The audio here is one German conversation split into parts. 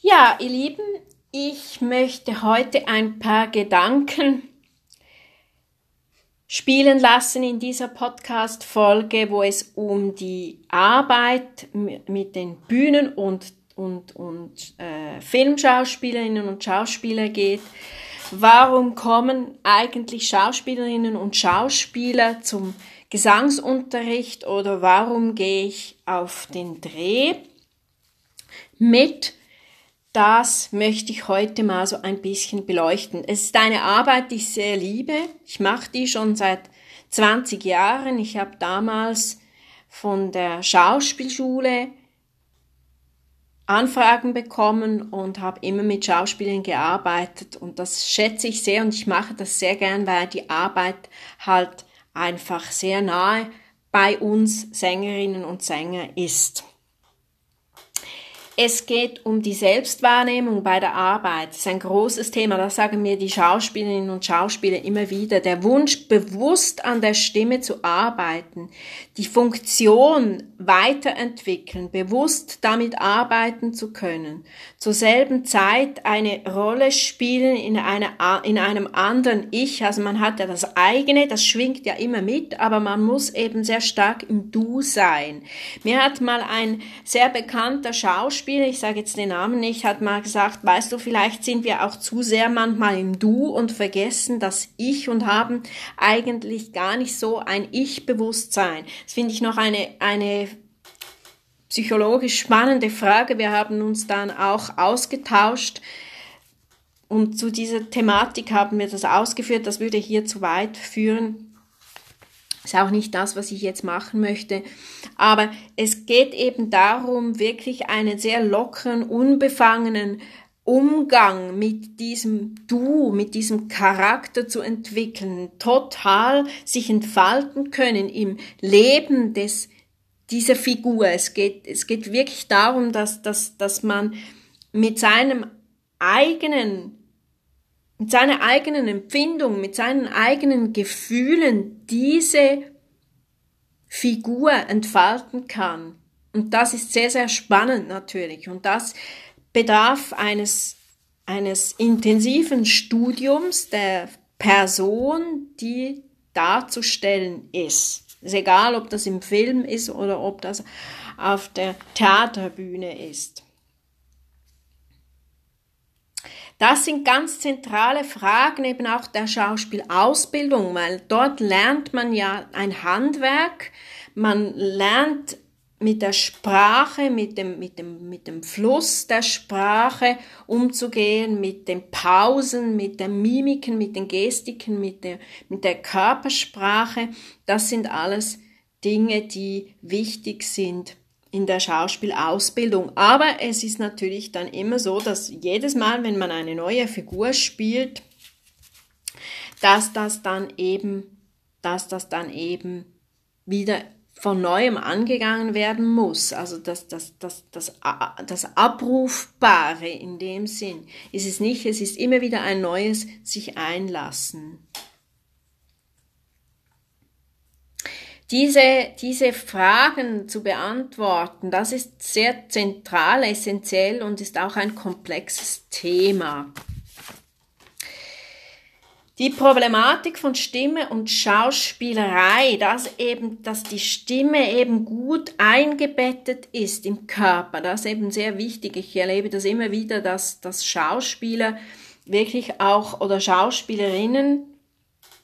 Ja, ihr Lieben, ich möchte heute ein paar Gedanken spielen lassen in dieser Podcast-Folge, wo es um die Arbeit mit den Bühnen- und, und, und äh, Filmschauspielerinnen und Schauspieler geht. Warum kommen eigentlich Schauspielerinnen und Schauspieler zum Gesangsunterricht oder warum gehe ich auf den Dreh mit? Das möchte ich heute mal so ein bisschen beleuchten. Es ist eine Arbeit, die ich sehr liebe. Ich mache die schon seit 20 Jahren. Ich habe damals von der Schauspielschule Anfragen bekommen und habe immer mit Schauspielern gearbeitet und das schätze ich sehr und ich mache das sehr gern, weil die Arbeit halt einfach sehr nahe bei uns Sängerinnen und Sänger ist. Es geht um die Selbstwahrnehmung bei der Arbeit. Das ist ein großes Thema. Das sagen mir die Schauspielerinnen und Schauspieler immer wieder. Der Wunsch, bewusst an der Stimme zu arbeiten, die Funktion weiterentwickeln, bewusst damit arbeiten zu können, zur selben Zeit eine Rolle spielen in, einer, in einem anderen Ich. Also man hat ja das eigene, das schwingt ja immer mit, aber man muss eben sehr stark im Du sein. Mir hat mal ein sehr bekannter Schauspieler Beispiel, ich sage jetzt den Namen nicht, hat mal gesagt, weißt du, vielleicht sind wir auch zu sehr manchmal im Du und vergessen das Ich und haben eigentlich gar nicht so ein Ich-Bewusstsein. Das finde ich noch eine, eine psychologisch spannende Frage. Wir haben uns dann auch ausgetauscht und zu dieser Thematik haben wir das ausgeführt. Das würde hier zu weit führen. Ist auch nicht das, was ich jetzt machen möchte. Aber es geht eben darum, wirklich einen sehr lockeren, unbefangenen Umgang mit diesem Du, mit diesem Charakter zu entwickeln, total sich entfalten können im Leben des, dieser Figur. Es geht, es geht wirklich darum, dass, dass, dass man mit seinem eigenen mit seiner eigenen Empfindung, mit seinen eigenen Gefühlen diese Figur entfalten kann. Und das ist sehr, sehr spannend natürlich. Und das bedarf eines, eines intensiven Studiums der Person, die darzustellen ist. Es ist egal, ob das im Film ist oder ob das auf der Theaterbühne ist. Das sind ganz zentrale Fragen eben auch der Schauspielausbildung, weil dort lernt man ja ein Handwerk, man lernt mit der Sprache, mit dem, mit dem, mit dem Fluss der Sprache umzugehen, mit den Pausen, mit den Mimiken, mit den Gestiken, mit der, mit der Körpersprache. Das sind alles Dinge, die wichtig sind in der Schauspielausbildung. Aber es ist natürlich dann immer so, dass jedes Mal, wenn man eine neue Figur spielt, dass das dann eben, dass das dann eben wieder von neuem angegangen werden muss. Also das, das, das, das, das Abrufbare in dem Sinn ist es nicht, es ist immer wieder ein neues sich einlassen. Diese, diese Fragen zu beantworten, das ist sehr zentral, essentiell und ist auch ein komplexes Thema. Die Problematik von Stimme und Schauspielerei, dass eben, dass die Stimme eben gut eingebettet ist im Körper, das ist eben sehr wichtig. Ich erlebe das immer wieder, dass, dass Schauspieler wirklich auch oder Schauspielerinnen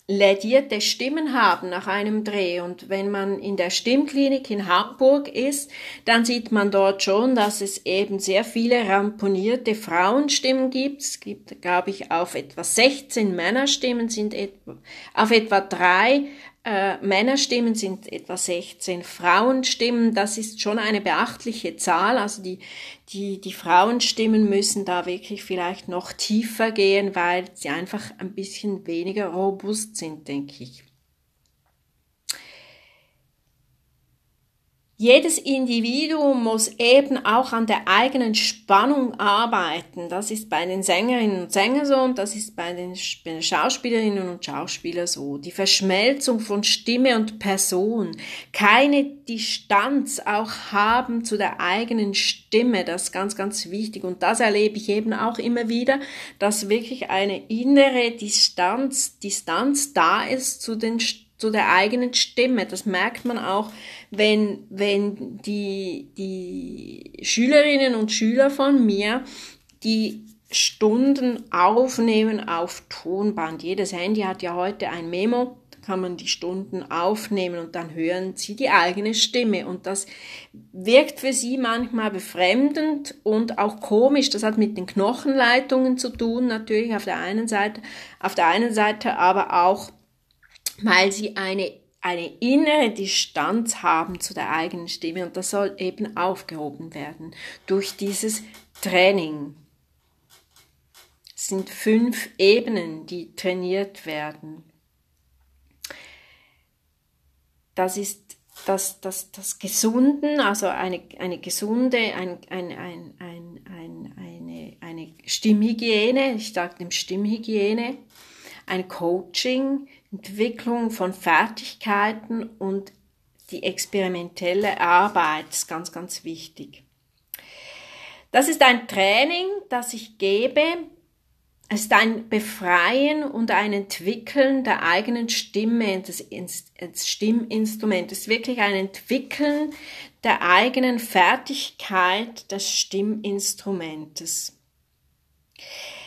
lädierte Stimmen haben nach einem Dreh. Und wenn man in der Stimmklinik in Hamburg ist, dann sieht man dort schon, dass es eben sehr viele ramponierte Frauenstimmen gibt. Es gibt, glaube ich, auf etwa 16 Männerstimmen sind etwa, auf etwa drei äh, Männerstimmen sind etwa 16 Frauenstimmen. Das ist schon eine beachtliche Zahl. Also die, die, die Frauenstimmen müssen da wirklich vielleicht noch tiefer gehen, weil sie einfach ein bisschen weniger robust sind, denke ich. Jedes Individuum muss eben auch an der eigenen Spannung arbeiten. Das ist bei den Sängerinnen und Sängern so und das ist bei den Schauspielerinnen und Schauspielern so. Die Verschmelzung von Stimme und Person. Keine Distanz auch haben zu der eigenen Stimme. Das ist ganz, ganz wichtig. Und das erlebe ich eben auch immer wieder, dass wirklich eine innere Distanz, Distanz da ist zu den zu der eigenen Stimme. Das merkt man auch, wenn, wenn die, die Schülerinnen und Schüler von mir die Stunden aufnehmen auf Tonband. Jedes Handy hat ja heute ein Memo, da kann man die Stunden aufnehmen und dann hören sie die eigene Stimme. Und das wirkt für sie manchmal befremdend und auch komisch. Das hat mit den Knochenleitungen zu tun, natürlich auf der einen Seite, auf der einen Seite aber auch, weil sie eine eine innere Distanz haben zu der eigenen Stimme und das soll eben aufgehoben werden durch dieses Training. Es sind fünf Ebenen, die trainiert werden. Das ist das, das, das Gesunden, also eine, eine gesunde, ein, ein, ein, ein, ein, eine, eine Stimmhygiene, ich sage dem Stimmhygiene, ein Coaching, Entwicklung von Fertigkeiten und die experimentelle Arbeit ist ganz, ganz wichtig. Das ist ein Training, das ich gebe. Es ist ein Befreien und ein Entwickeln der eigenen Stimme, des Stimminstruments. Es ist wirklich ein Entwickeln der eigenen Fertigkeit des Stimminstrumentes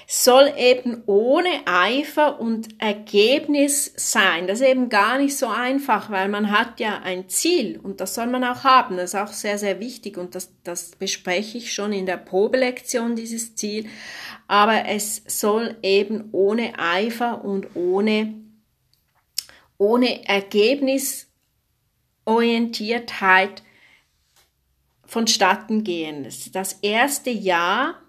soll eben ohne Eifer und Ergebnis sein. Das ist eben gar nicht so einfach, weil man hat ja ein Ziel und das soll man auch haben. Das ist auch sehr, sehr wichtig und das, das bespreche ich schon in der Probelektion, dieses Ziel. Aber es soll eben ohne Eifer und ohne, ohne Ergebnisorientiertheit vonstatten gehen. Das erste Jahr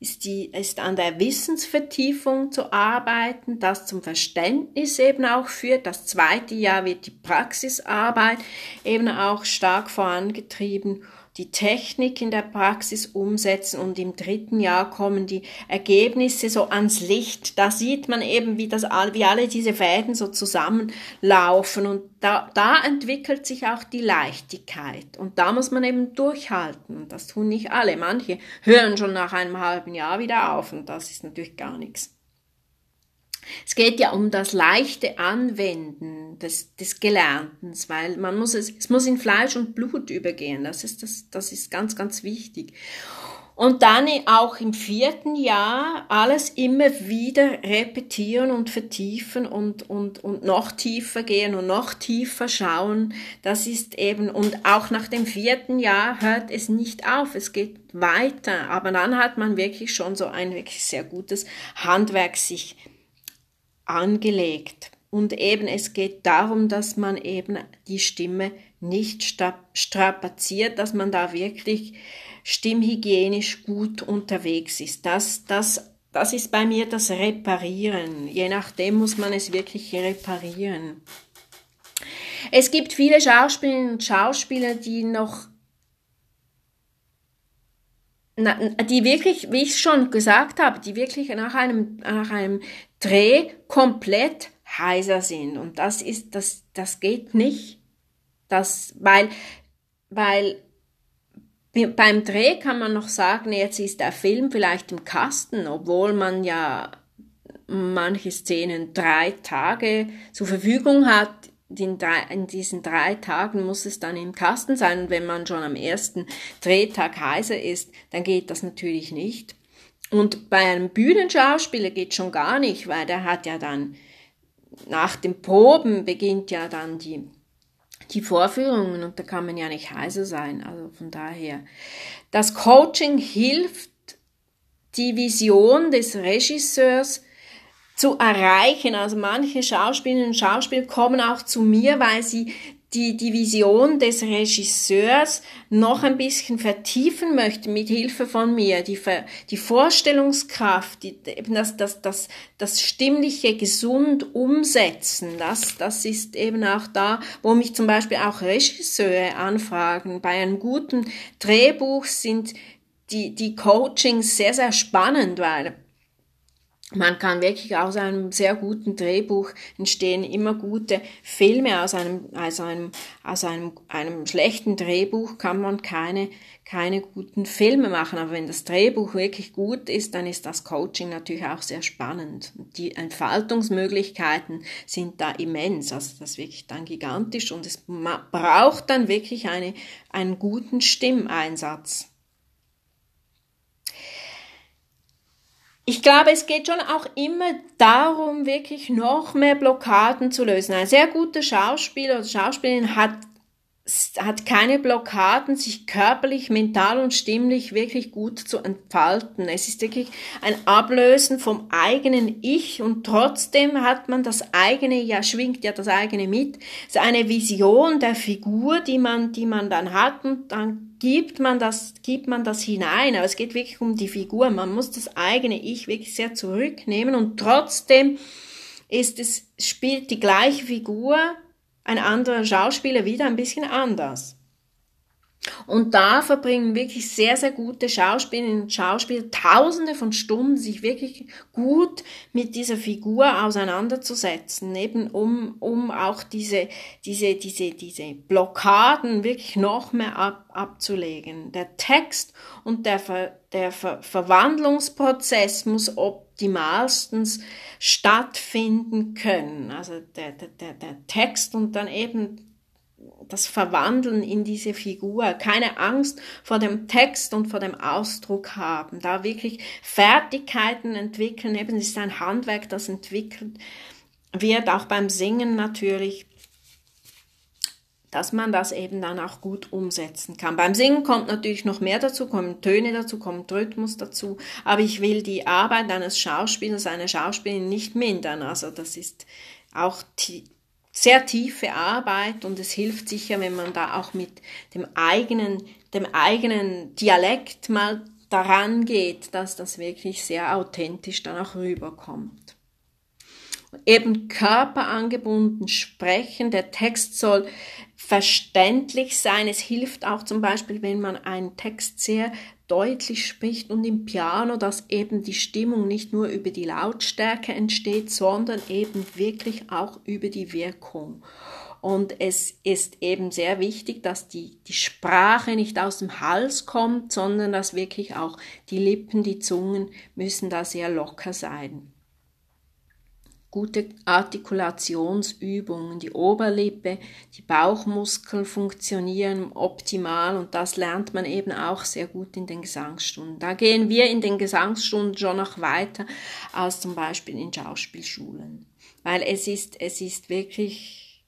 ist, die, ist an der Wissensvertiefung zu arbeiten, das zum Verständnis eben auch führt. Das zweite Jahr wird die Praxisarbeit eben auch stark vorangetrieben die Technik in der Praxis umsetzen und im dritten Jahr kommen die Ergebnisse so ans Licht. Da sieht man eben, wie das, wie alle diese Fäden so zusammenlaufen und da, da entwickelt sich auch die Leichtigkeit und da muss man eben durchhalten. Das tun nicht alle. Manche hören schon nach einem halben Jahr wieder auf und das ist natürlich gar nichts. Es geht ja um das leichte Anwenden des, des Gelernten, weil man muss es, es muss in Fleisch und Blut übergehen. Das ist, das, das ist ganz, ganz wichtig. Und dann auch im vierten Jahr alles immer wieder repetieren und vertiefen und, und, und noch tiefer gehen und noch tiefer schauen. Das ist eben, und auch nach dem vierten Jahr hört es nicht auf. Es geht weiter. Aber dann hat man wirklich schon so ein wirklich sehr gutes Handwerk sich angelegt. Und eben es geht darum, dass man eben die Stimme nicht strapaziert, dass man da wirklich stimmhygienisch gut unterwegs ist. Das, das, das ist bei mir das Reparieren. Je nachdem muss man es wirklich reparieren. Es gibt viele Schauspielerinnen und Schauspieler, die noch die wirklich, wie ich schon gesagt habe, die wirklich nach einem, nach einem Dreh komplett heiser sind. Und das ist, das, das geht nicht. Das, weil, weil beim Dreh kann man noch sagen, jetzt ist der Film vielleicht im Kasten, obwohl man ja manche Szenen drei Tage zur Verfügung hat. In, drei, in diesen drei Tagen muss es dann im Kasten sein. Und wenn man schon am ersten Drehtag heiser ist, dann geht das natürlich nicht. Und bei einem Bühnenschauspieler geht schon gar nicht, weil der hat ja dann nach den Proben beginnt ja dann die, die Vorführungen und da kann man ja nicht heiser sein. Also von daher, das Coaching hilft, die Vision des Regisseurs zu erreichen. Also manche Schauspielerinnen und Schauspieler kommen auch zu mir, weil sie die, die Vision des Regisseurs noch ein bisschen vertiefen möchte mit Hilfe von mir, die, die Vorstellungskraft, die, eben das, das, das, das stimmliche gesund umsetzen, das, das ist eben auch da, wo mich zum Beispiel auch Regisseure anfragen. Bei einem guten Drehbuch sind die, die Coachings sehr, sehr spannend, weil man kann wirklich aus einem sehr guten Drehbuch entstehen immer gute Filme. Aus einem, aus einem, aus einem, einem schlechten Drehbuch kann man keine, keine guten Filme machen. Aber wenn das Drehbuch wirklich gut ist, dann ist das Coaching natürlich auch sehr spannend. Die Entfaltungsmöglichkeiten sind da immens. Also das ist wirklich dann gigantisch und es braucht dann wirklich eine, einen guten Stimmeinsatz. Ich glaube, es geht schon auch immer darum, wirklich noch mehr Blockaden zu lösen. Ein sehr guter Schauspieler oder Schauspielerin hat hat keine Blockaden, sich körperlich, mental und stimmlich wirklich gut zu entfalten. Es ist wirklich ein Ablösen vom eigenen Ich und trotzdem hat man das eigene, ja, schwingt ja das eigene mit. Es ist eine Vision der Figur, die man, die man dann hat und dann gibt man das, gibt man das hinein. Aber es geht wirklich um die Figur. Man muss das eigene Ich wirklich sehr zurücknehmen und trotzdem ist es, spielt die gleiche Figur ein anderer Schauspieler wieder ein bisschen anders. Und da verbringen wirklich sehr, sehr gute Schauspielerinnen und Schauspieler tausende von Stunden, sich wirklich gut mit dieser Figur auseinanderzusetzen, eben um, um auch diese, diese, diese, diese Blockaden wirklich noch mehr ab, abzulegen. Der Text und der, Ver, der Ver, Verwandlungsprozess muss optimalstens stattfinden können. Also der, der, der Text und dann eben das Verwandeln in diese Figur, keine Angst vor dem Text und vor dem Ausdruck haben, da wirklich Fertigkeiten entwickeln, eben ist ein Handwerk, das entwickelt wird, auch beim Singen natürlich, dass man das eben dann auch gut umsetzen kann. Beim Singen kommt natürlich noch mehr dazu, kommen Töne dazu, kommt Rhythmus dazu, aber ich will die Arbeit eines Schauspielers, einer Schauspielerin nicht mindern, also das ist auch sehr tiefe Arbeit und es hilft sicher, wenn man da auch mit dem eigenen, dem eigenen Dialekt mal daran geht, dass das wirklich sehr authentisch dann auch rüberkommt. Eben körperangebunden sprechen, der Text soll verständlich sein. Es hilft auch zum Beispiel, wenn man einen Text sehr deutlich spricht und im Piano, dass eben die Stimmung nicht nur über die Lautstärke entsteht, sondern eben wirklich auch über die Wirkung. Und es ist eben sehr wichtig, dass die, die Sprache nicht aus dem Hals kommt, sondern dass wirklich auch die Lippen, die Zungen müssen da sehr locker sein gute Artikulationsübungen, die Oberlippe, die Bauchmuskeln funktionieren optimal und das lernt man eben auch sehr gut in den Gesangsstunden. Da gehen wir in den Gesangsstunden schon noch weiter als zum Beispiel in Schauspielschulen, weil es ist, es ist wirklich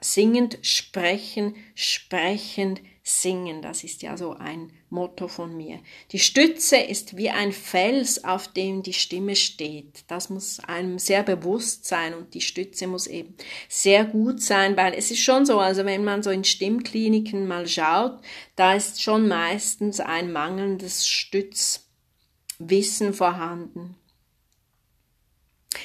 singend, sprechen, sprechend, singen. Das ist ja so ein Motto von mir. Die Stütze ist wie ein Fels, auf dem die Stimme steht. Das muss einem sehr bewusst sein und die Stütze muss eben sehr gut sein, weil es ist schon so, also wenn man so in Stimmkliniken mal schaut, da ist schon meistens ein mangelndes Stützwissen vorhanden.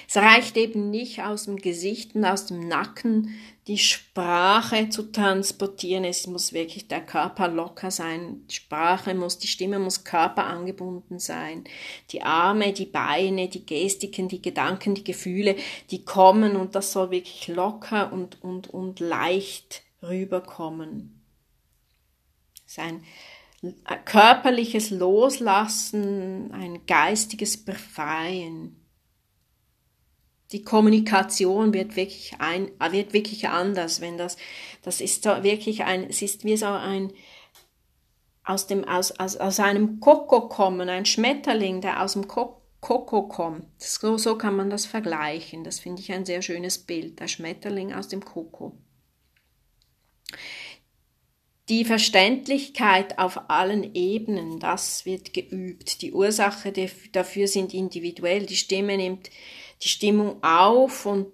Es reicht eben nicht aus dem Gesicht und aus dem Nacken die Sprache zu transportieren. Es muss wirklich der Körper locker sein. Die Sprache muss, die Stimme muss körperangebunden sein. Die Arme, die Beine, die Gestiken, die Gedanken, die Gefühle, die kommen und das soll wirklich locker und, und, und leicht rüberkommen. Es ist ein körperliches Loslassen, ein geistiges Befreien die Kommunikation wird wirklich ein, wird wirklich anders, wenn das, das ist so wirklich ein, es ist wie so ein, aus dem, aus, aus, aus einem Koko kommen, ein Schmetterling, der aus dem Koko kommt. So, so kann man das vergleichen. Das finde ich ein sehr schönes Bild, der Schmetterling aus dem Koko. Die Verständlichkeit auf allen Ebenen, das wird geübt. Die Ursache dafür sind individuell. Die Stimme nimmt die Stimmung auf und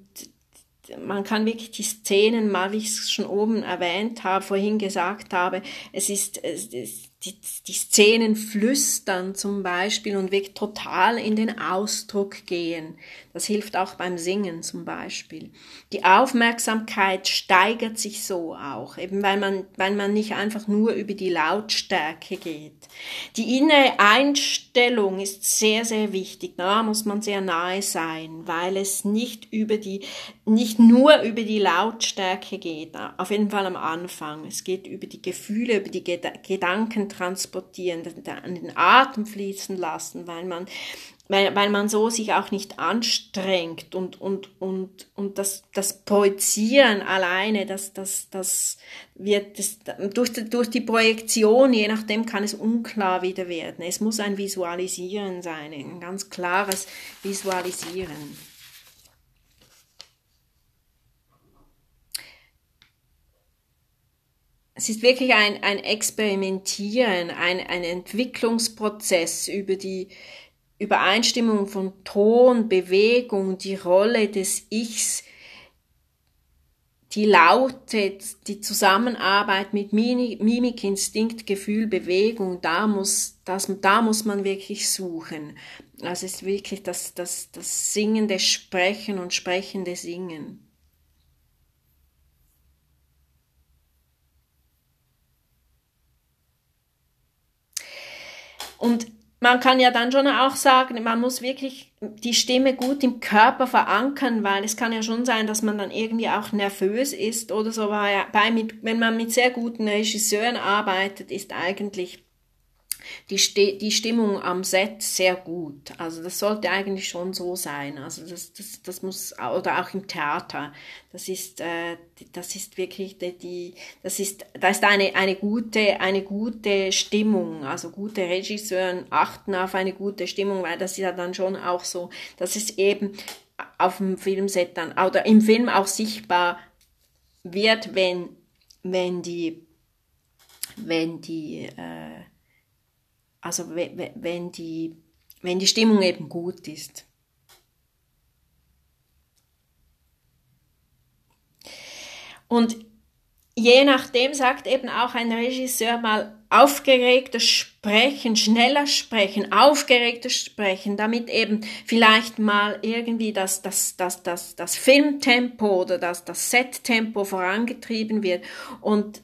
man kann wirklich die Szenen, mal wie ich es schon oben erwähnt habe, vorhin gesagt habe, es ist, es ist die, die Szenen flüstern zum Beispiel und wirklich total in den Ausdruck gehen. Das hilft auch beim Singen zum Beispiel. Die Aufmerksamkeit steigert sich so auch, eben weil man, weil man nicht einfach nur über die Lautstärke geht. Die innere Einstellung ist sehr, sehr wichtig. Da muss man sehr nahe sein, weil es nicht über die, nicht nur über die Lautstärke geht. Auf jeden Fall am Anfang. Es geht über die Gefühle, über die Gedanken transportieren, an den Atem fließen lassen, weil man weil, weil man so sich auch nicht anstrengt und, und, und, und das, das Projizieren alleine, das, das, das wird, das, durch, durch die Projektion, je nachdem kann es unklar wieder werden. Es muss ein Visualisieren sein, ein ganz klares Visualisieren. Es ist wirklich ein, ein Experimentieren, ein, ein Entwicklungsprozess über die, Übereinstimmung von Ton, Bewegung, die Rolle des Ichs, die Laute, die Zusammenarbeit mit Mimik, Instinkt, Gefühl, Bewegung, da muss, das, da muss man wirklich suchen. Also es ist wirklich das, das, das singende Sprechen und sprechende Singen. Und man kann ja dann schon auch sagen, man muss wirklich die Stimme gut im Körper verankern, weil es kann ja schon sein, dass man dann irgendwie auch nervös ist oder so. Bei, wenn man mit sehr guten Regisseuren arbeitet, ist eigentlich die, Sti die Stimmung am Set sehr gut. Also das sollte eigentlich schon so sein. Also das, das, das muss, oder auch im Theater. Das ist, äh, das ist wirklich die, die, das ist, da ist eine, eine gute, eine gute Stimmung. Also gute Regisseure achten auf eine gute Stimmung, weil das ist ja dann schon auch so, dass es eben auf dem Filmset dann, oder im Film auch sichtbar wird, wenn, wenn die, wenn die, äh, also wenn die, wenn die Stimmung eben gut ist. Und je nachdem sagt eben auch ein Regisseur mal aufgeregter sprechen, schneller sprechen, aufgeregter sprechen, damit eben vielleicht mal irgendwie das, das, das, das, das Filmtempo oder das, das Settempo vorangetrieben wird und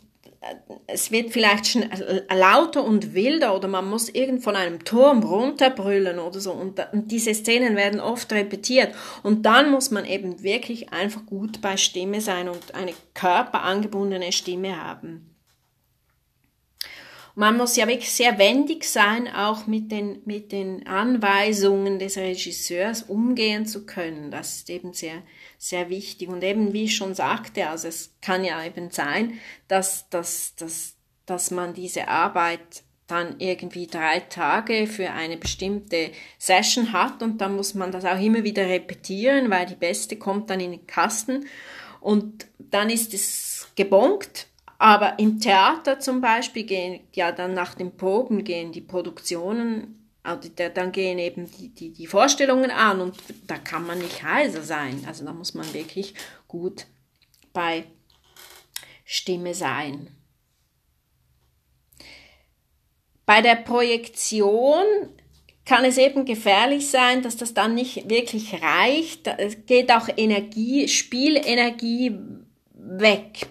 es wird vielleicht schon lauter und wilder oder man muss irgend von einem Turm runterbrüllen oder so und, und, diese Szenen werden oft repetiert und dann muss man eben wirklich einfach gut bei Stimme sein und eine körperangebundene Stimme haben. Man muss ja wirklich sehr wendig sein, auch mit den, mit den Anweisungen des Regisseurs umgehen zu können. Das ist eben sehr, sehr wichtig. Und eben, wie ich schon sagte, also es kann ja eben sein, dass, dass, dass, dass man diese Arbeit dann irgendwie drei Tage für eine bestimmte Session hat und dann muss man das auch immer wieder repetieren, weil die beste kommt dann in den Kasten und dann ist es gebongt aber im Theater zum Beispiel gehen ja dann nach den Proben gehen die Produktionen, also dann gehen eben die, die, die Vorstellungen an und da kann man nicht heiser sein. Also da muss man wirklich gut bei Stimme sein. Bei der Projektion kann es eben gefährlich sein, dass das dann nicht wirklich reicht. Es geht auch Energie, Spielenergie weg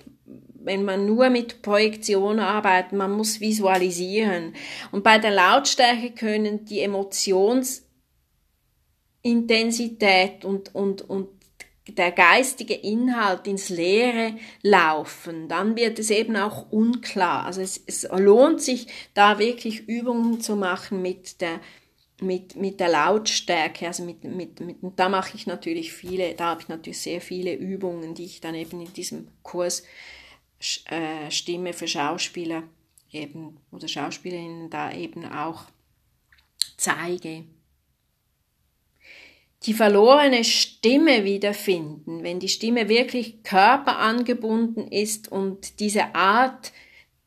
wenn man nur mit Projektion arbeitet, man muss visualisieren. Und bei der Lautstärke können die Emotionsintensität und, und, und der geistige Inhalt ins Leere laufen, dann wird es eben auch unklar. Also es, es lohnt sich, da wirklich Übungen zu machen mit der, mit, mit der Lautstärke, also mit, mit, mit, da mache ich natürlich viele, da habe ich natürlich sehr viele Übungen, die ich dann eben in diesem Kurs Stimme für Schauspieler eben oder Schauspielerinnen da eben auch zeige. Die verlorene Stimme wiederfinden, wenn die Stimme wirklich körperangebunden ist und diese Art,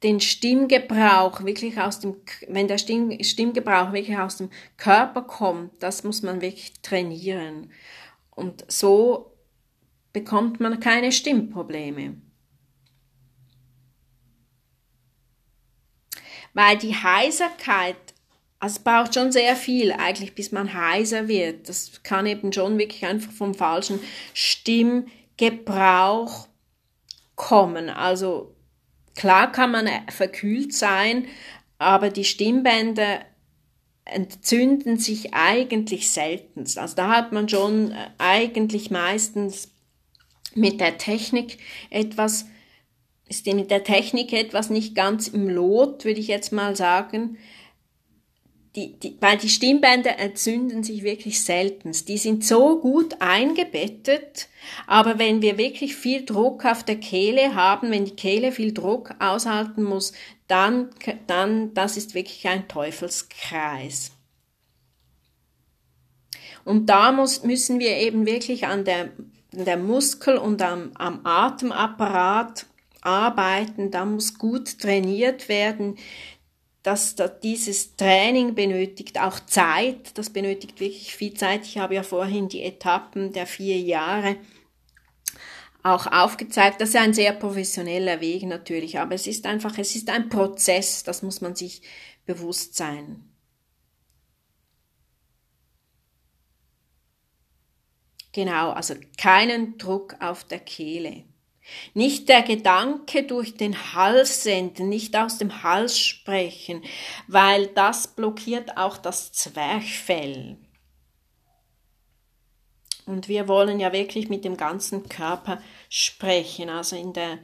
den Stimmgebrauch wirklich aus dem, wenn der Stimm, Stimmgebrauch wirklich aus dem Körper kommt, das muss man wirklich trainieren. Und so bekommt man keine Stimmprobleme. Weil die Heiserkeit, also es braucht schon sehr viel eigentlich, bis man heiser wird. Das kann eben schon wirklich einfach vom falschen Stimmgebrauch kommen. Also klar kann man verkühlt sein, aber die Stimmbänder entzünden sich eigentlich seltenst. Also da hat man schon äh, eigentlich meistens mit der Technik etwas, ist mit der Technik etwas nicht ganz im Lot, würde ich jetzt mal sagen. Die, die, weil die Stimmbänder entzünden sich wirklich seltenst. Die sind so gut eingebettet, aber wenn wir wirklich viel Druck auf der Kehle haben, wenn die Kehle viel Druck aushalten muss, dann, dann, das ist wirklich ein Teufelskreis. Und da muss, müssen wir eben wirklich an der, der Muskel und am, am Atemapparat arbeiten, da muss gut trainiert werden, dass, dieses Training benötigt auch Zeit, das benötigt wirklich viel Zeit. Ich habe ja vorhin die Etappen der vier Jahre auch aufgezeigt. Das ist ein sehr professioneller Weg natürlich, aber es ist einfach, es ist ein Prozess, das muss man sich bewusst sein. Genau, also keinen Druck auf der Kehle. Nicht der Gedanke durch den Hals senden, nicht aus dem Hals sprechen, weil das blockiert auch das Zwerchfell. Und wir wollen ja wirklich mit dem ganzen Körper sprechen, also in der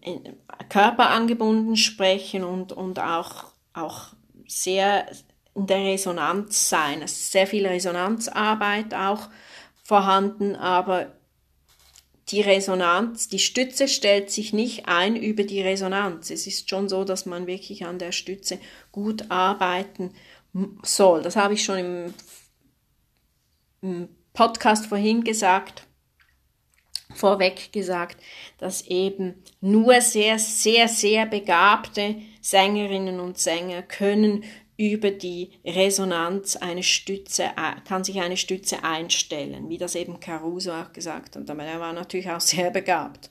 in Körper angebunden sprechen und, und auch, auch sehr in der Resonanz sein. Es ist sehr viel Resonanzarbeit auch vorhanden, aber die Resonanz, die Stütze stellt sich nicht ein über die Resonanz. Es ist schon so, dass man wirklich an der Stütze gut arbeiten soll. Das habe ich schon im, im Podcast vorhin gesagt, vorweg gesagt, dass eben nur sehr, sehr, sehr begabte Sängerinnen und Sänger können über die Resonanz eine Stütze, kann sich eine Stütze einstellen, wie das eben Caruso auch gesagt hat. Aber er war natürlich auch sehr begabt.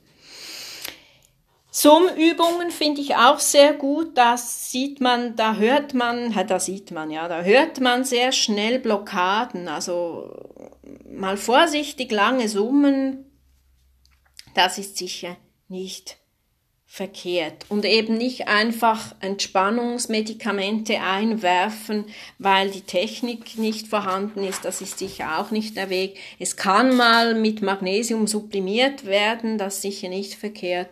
Summübungen finde ich auch sehr gut. Da sieht man, da hört man, da sieht man, ja, da hört man sehr schnell Blockaden. Also mal vorsichtig lange summen, das ist sicher nicht verkehrt und eben nicht einfach Entspannungsmedikamente einwerfen, weil die Technik nicht vorhanden ist, das ist sicher auch nicht der Weg. Es kann mal mit Magnesium sublimiert werden, das sicher nicht verkehrt,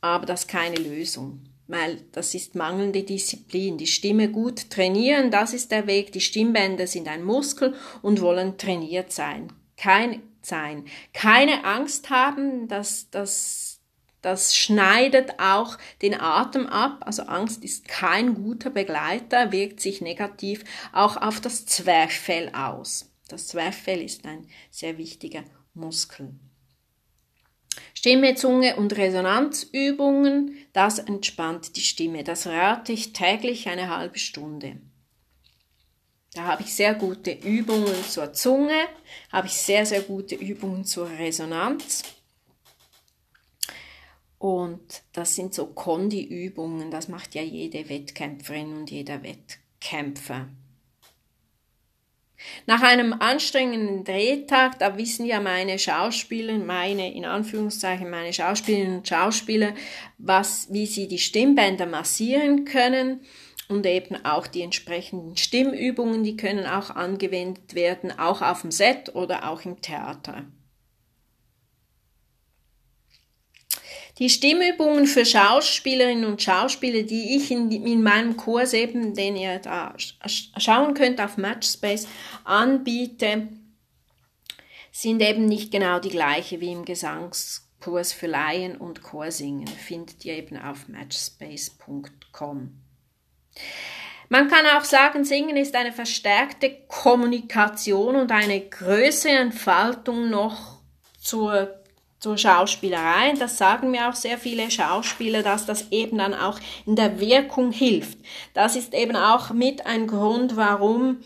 aber das ist keine Lösung, weil das ist mangelnde Disziplin. Die Stimme gut trainieren, das ist der Weg. Die Stimmbänder sind ein Muskel und wollen trainiert sein. Kein sein. Keine Angst haben, dass das das schneidet auch den Atem ab. Also Angst ist kein guter Begleiter, wirkt sich negativ auch auf das Zwerchfell aus. Das Zwerchfell ist ein sehr wichtiger Muskel. Stimme, Zunge und Resonanzübungen, das entspannt die Stimme. Das rate ich täglich eine halbe Stunde. Da habe ich sehr gute Übungen zur Zunge, habe ich sehr, sehr gute Übungen zur Resonanz. Und das sind so Kondi-Übungen, das macht ja jede Wettkämpferin und jeder Wettkämpfer. Nach einem anstrengenden Drehtag, da wissen ja meine Schauspieler, meine, in Anführungszeichen, meine Schauspielerinnen und Schauspieler, was, wie sie die Stimmbänder massieren können und eben auch die entsprechenden Stimmübungen, die können auch angewendet werden, auch auf dem Set oder auch im Theater. Die Stimmübungen für Schauspielerinnen und Schauspieler, die ich in, in meinem Kurs eben, den ihr da schauen könnt auf Matchspace, anbiete, sind eben nicht genau die gleiche wie im Gesangskurs für Laien und Chorsingen. Findet ihr eben auf matchspace.com. Man kann auch sagen, Singen ist eine verstärkte Kommunikation und eine größere Entfaltung noch zur zur Schauspielerei. Das sagen mir auch sehr viele Schauspieler, dass das eben dann auch in der Wirkung hilft. Das ist eben auch mit ein Grund, warum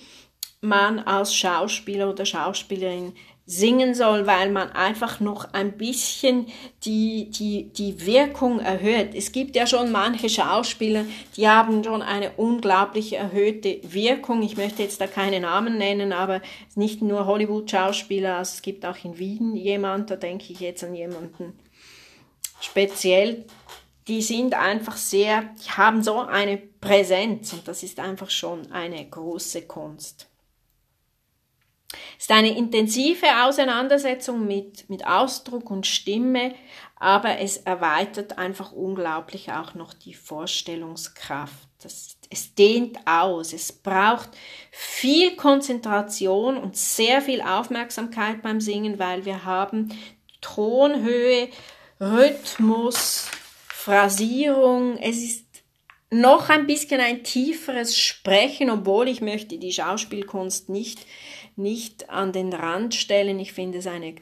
man als Schauspieler oder Schauspielerin singen soll, weil man einfach noch ein bisschen die, die, die Wirkung erhöht. Es gibt ja schon manche Schauspieler, die haben schon eine unglaublich erhöhte Wirkung. Ich möchte jetzt da keine Namen nennen, aber nicht nur Hollywood-Schauspieler, also es gibt auch in Wien jemand, da denke ich jetzt an jemanden speziell, die sind einfach sehr, die haben so eine Präsenz und das ist einfach schon eine große Kunst. Es ist eine intensive Auseinandersetzung mit, mit Ausdruck und Stimme, aber es erweitert einfach unglaublich auch noch die Vorstellungskraft. Das, es dehnt aus. Es braucht viel Konzentration und sehr viel Aufmerksamkeit beim Singen, weil wir haben Tonhöhe, Rhythmus, Phrasierung. Es ist noch ein bisschen ein tieferes Sprechen, obwohl ich möchte die Schauspielkunst nicht nicht an den Rand stellen. Ich finde es eine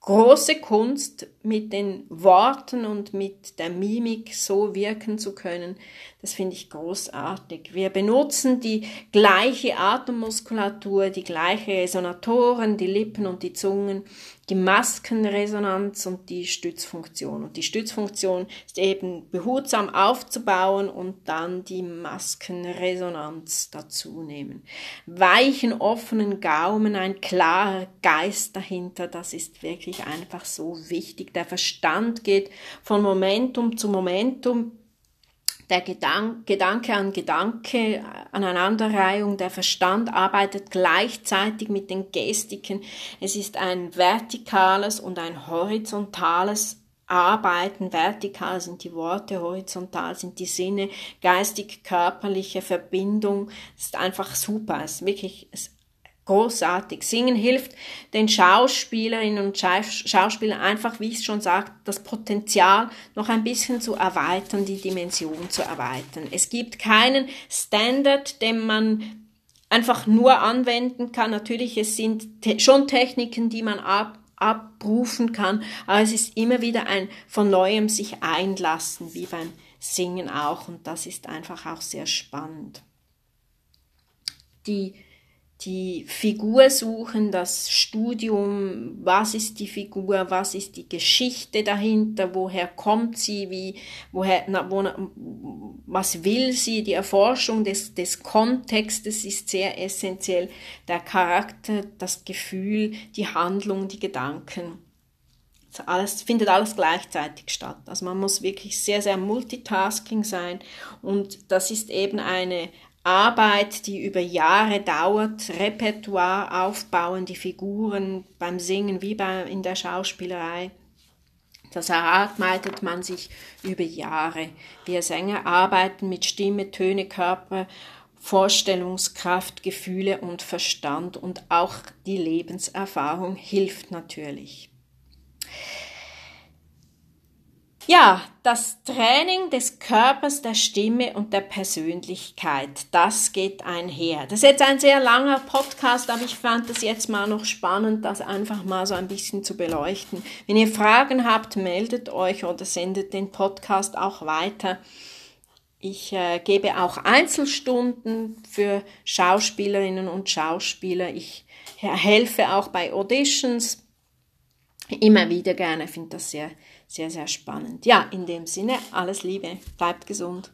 große Kunst, mit den Worten und mit der Mimik so wirken zu können. Das finde ich großartig. Wir benutzen die gleiche Atemmuskulatur, die gleiche Resonatoren, die Lippen und die Zungen die Maskenresonanz und die Stützfunktion. Und die Stützfunktion ist eben behutsam aufzubauen und dann die Maskenresonanz dazu nehmen. Weichen, offenen Gaumen, ein klarer Geist dahinter, das ist wirklich einfach so wichtig. Der Verstand geht von Momentum zu Momentum der Gedank Gedanke an Gedanke, Aneinanderreihung, der Verstand arbeitet gleichzeitig mit den Gestiken. Es ist ein vertikales und ein horizontales Arbeiten. Vertikal sind die Worte, horizontal sind die Sinne, geistig-körperliche Verbindung. Das ist einfach super. Es ist wirklich, es großartig. Singen hilft den Schauspielerinnen und Schauspielern einfach, wie ich schon sagte, das Potenzial noch ein bisschen zu erweitern, die Dimension zu erweitern. Es gibt keinen Standard, den man einfach nur anwenden kann. Natürlich, es sind te schon Techniken, die man ab abrufen kann, aber es ist immer wieder ein von neuem sich einlassen, wie beim Singen auch, und das ist einfach auch sehr spannend. Die die Figur suchen, das Studium, was ist die Figur, was ist die Geschichte dahinter, woher kommt sie, wie, woher, na, wo, was will sie, die Erforschung des, des Kontextes ist sehr essentiell, der Charakter, das Gefühl, die Handlung, die Gedanken. Alles, findet alles gleichzeitig statt. Also man muss wirklich sehr, sehr multitasking sein und das ist eben eine, Arbeit, die über Jahre dauert, Repertoire aufbauen, die Figuren beim Singen wie bei, in der Schauspielerei. Das erarbeitet man sich über Jahre. Wir Sänger arbeiten mit Stimme, Töne, Körper, Vorstellungskraft, Gefühle und Verstand und auch die Lebenserfahrung hilft natürlich. Ja, das Training des Körpers, der Stimme und der Persönlichkeit, das geht einher. Das ist jetzt ein sehr langer Podcast, aber ich fand es jetzt mal noch spannend, das einfach mal so ein bisschen zu beleuchten. Wenn ihr Fragen habt, meldet euch oder sendet den Podcast auch weiter. Ich äh, gebe auch Einzelstunden für Schauspielerinnen und Schauspieler. Ich helfe auch bei Auditions. Immer wieder gerne, finde das sehr sehr, sehr spannend. Ja, in dem Sinne, alles Liebe, bleibt gesund.